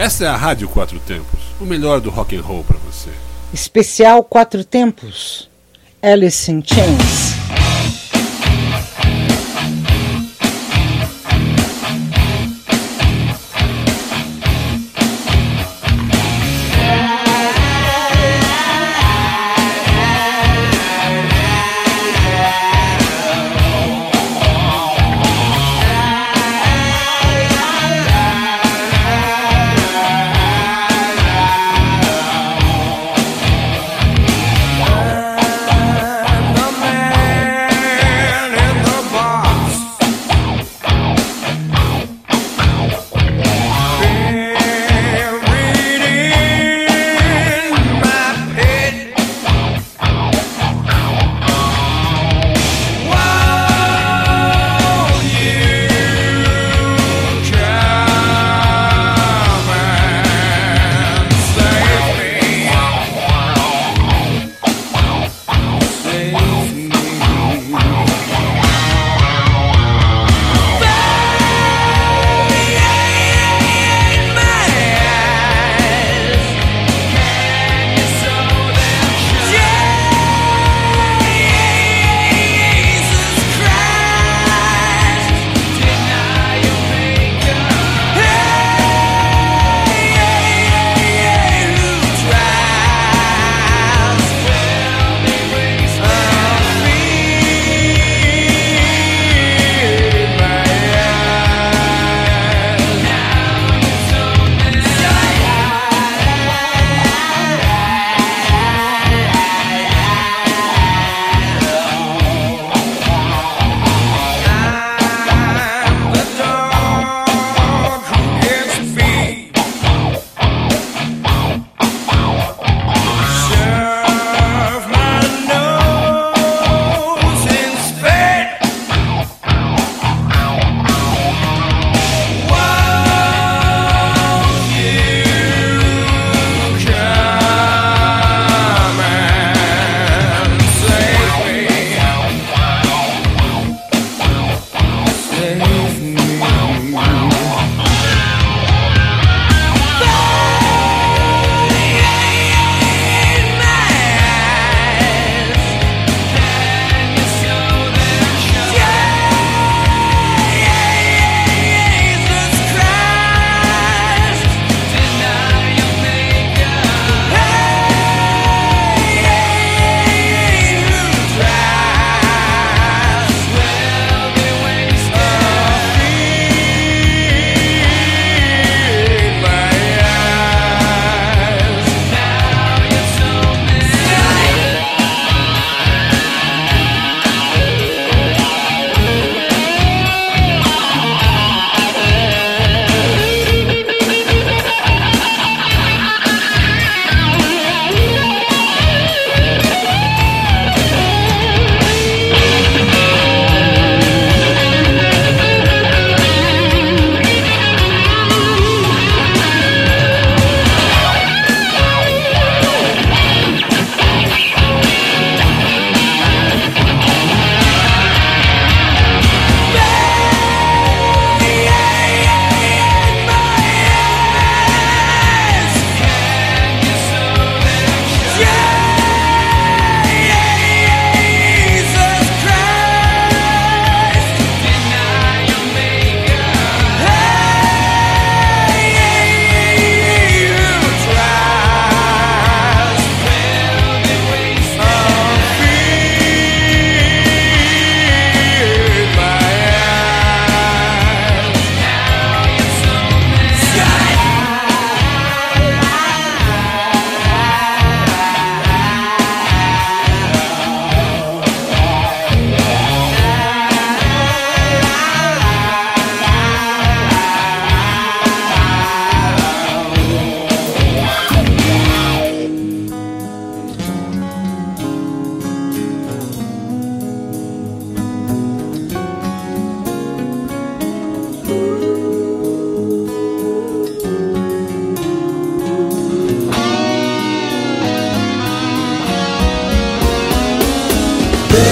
Essa é a Rádio Quatro Tempos, o melhor do rock and roll para você. Especial Quatro Tempos. Alice in Chains.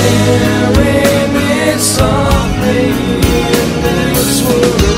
Staring at something in this world.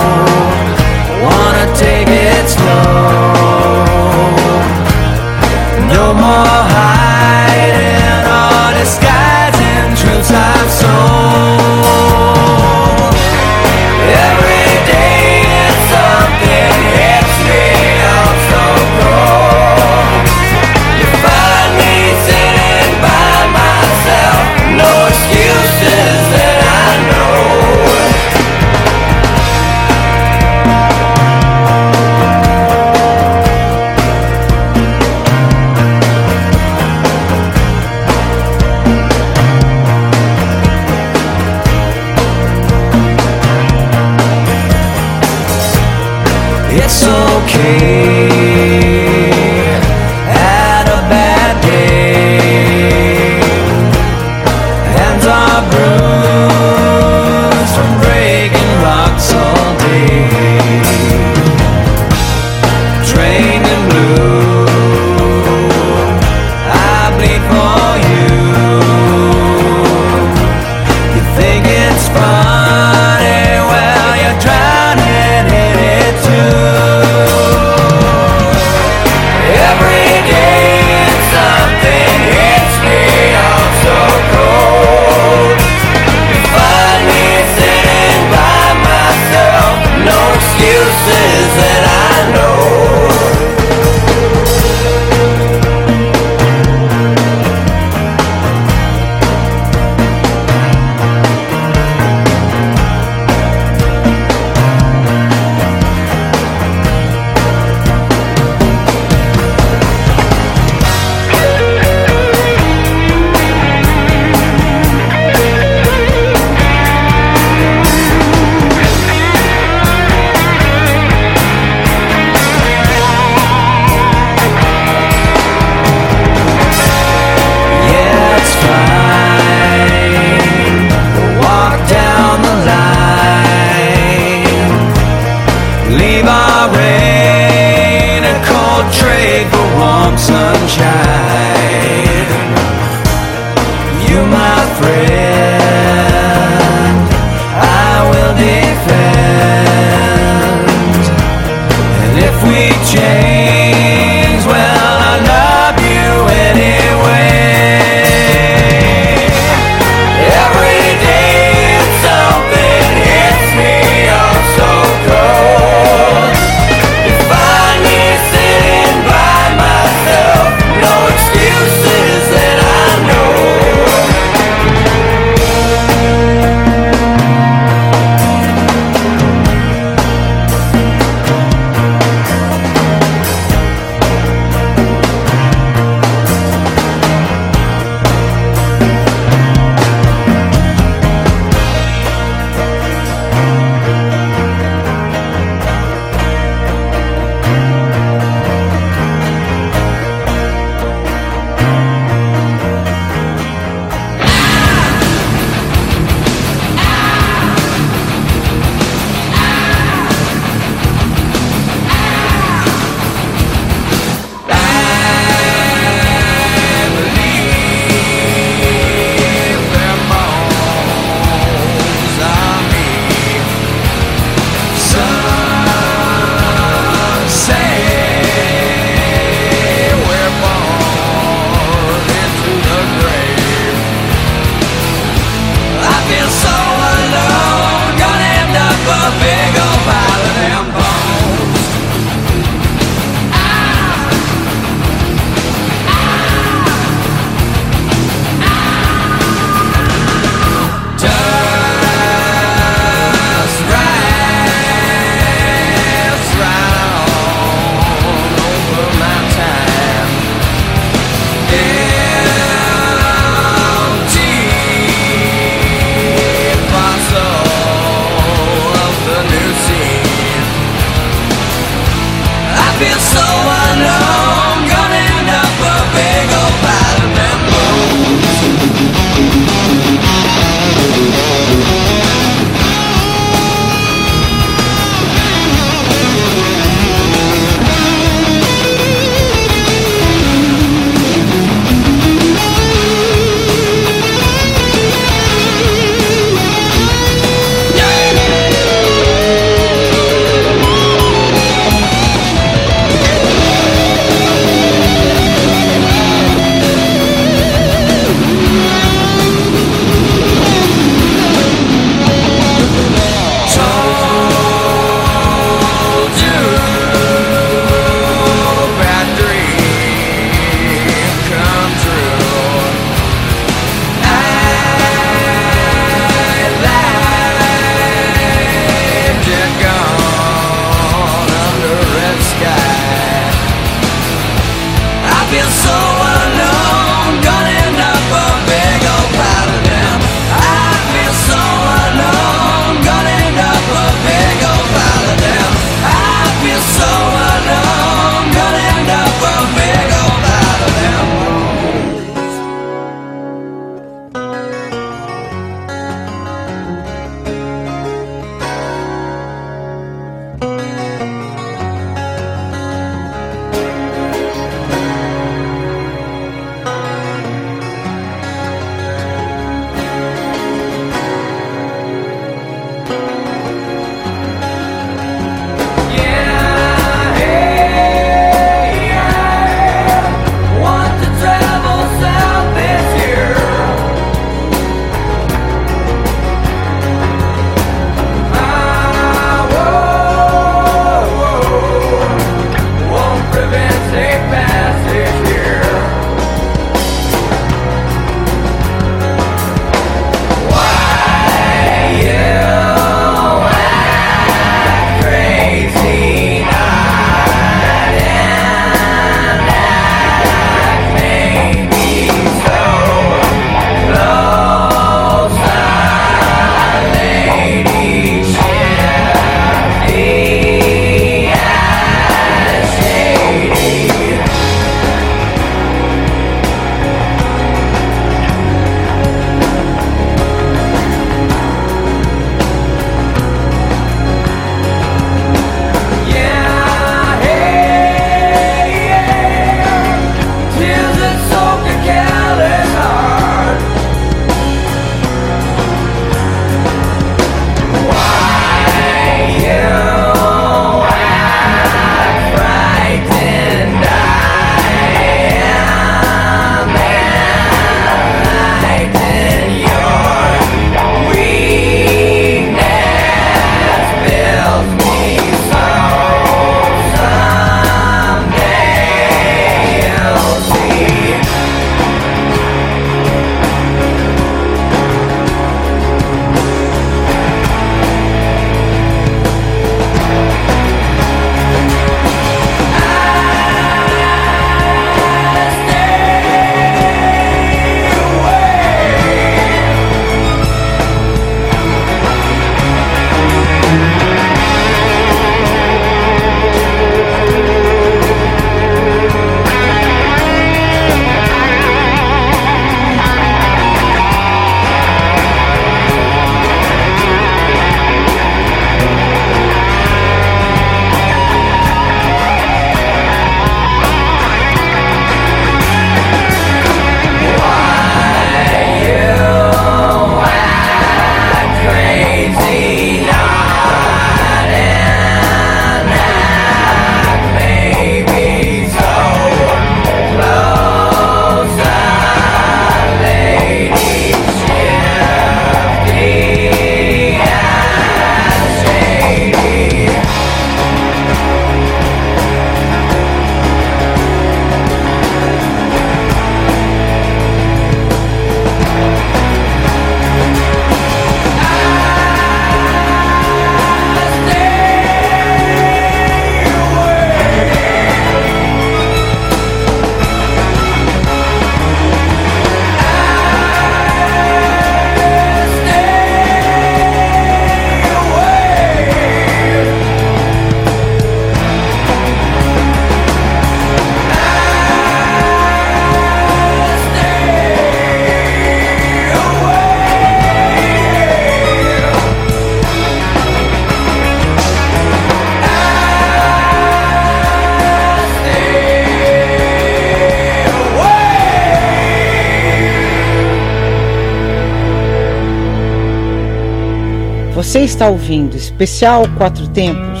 Está ouvindo especial Quatro Tempos,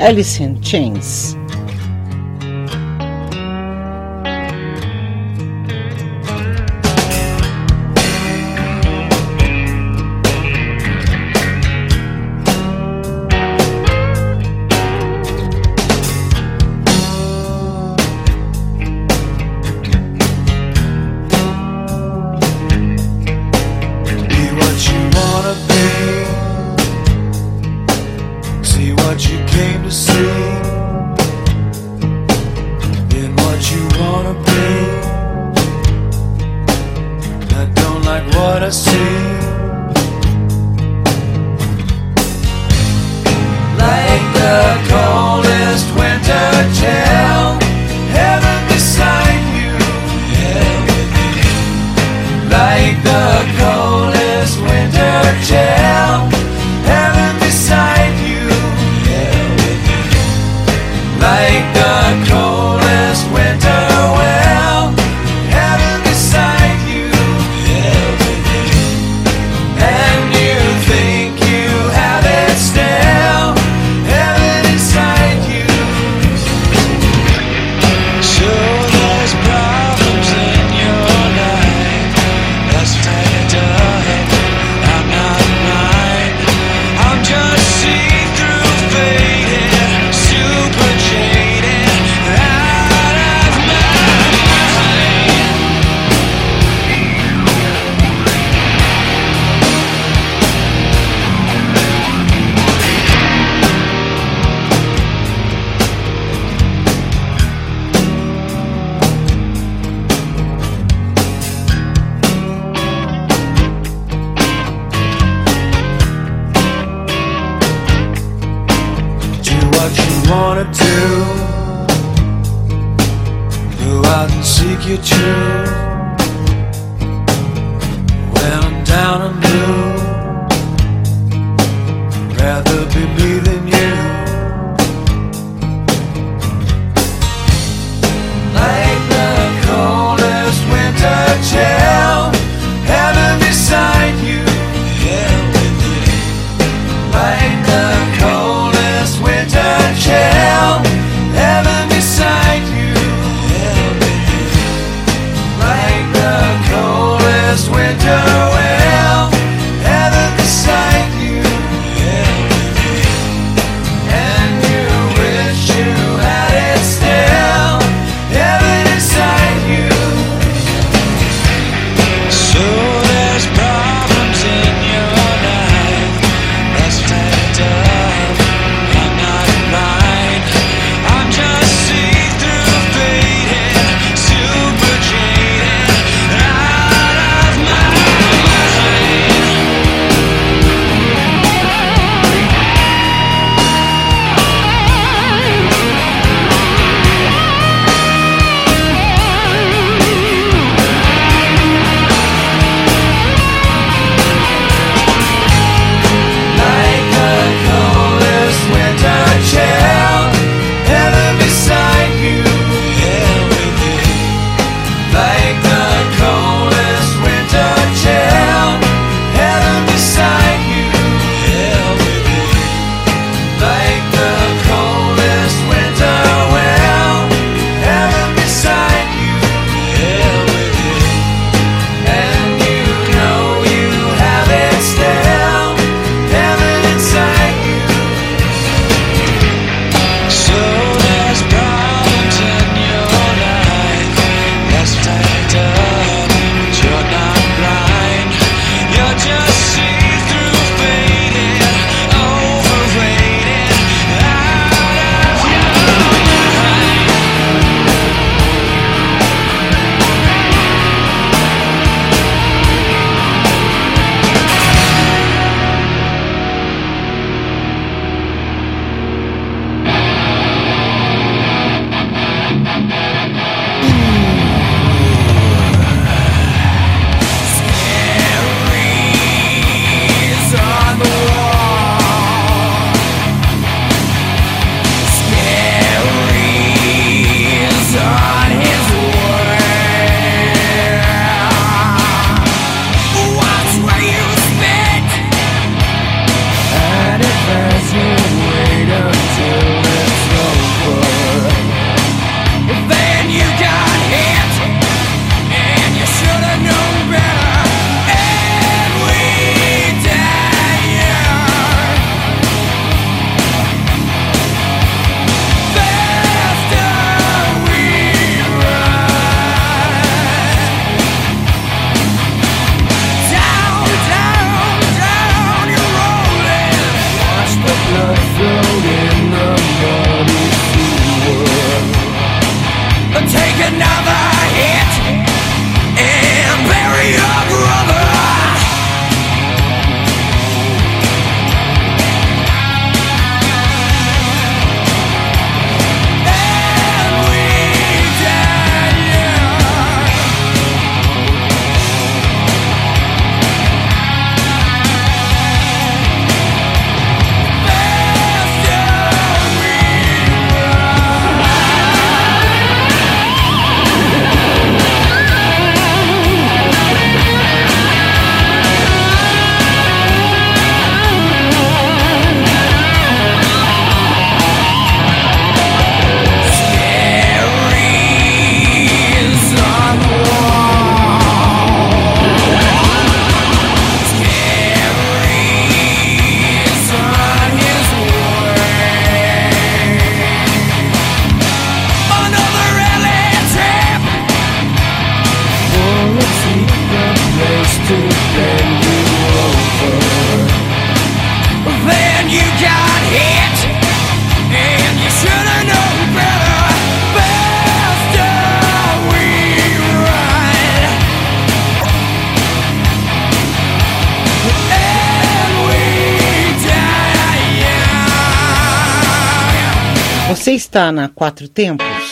Alice in Chains. Está na Quatro Tempos?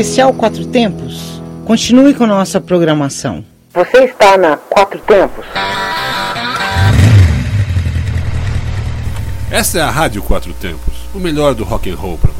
Especial Quatro Tempos? Continue com nossa programação. Você está na Quatro Tempos. Esta é a Rádio Quatro Tempos, o melhor do rock and roll para.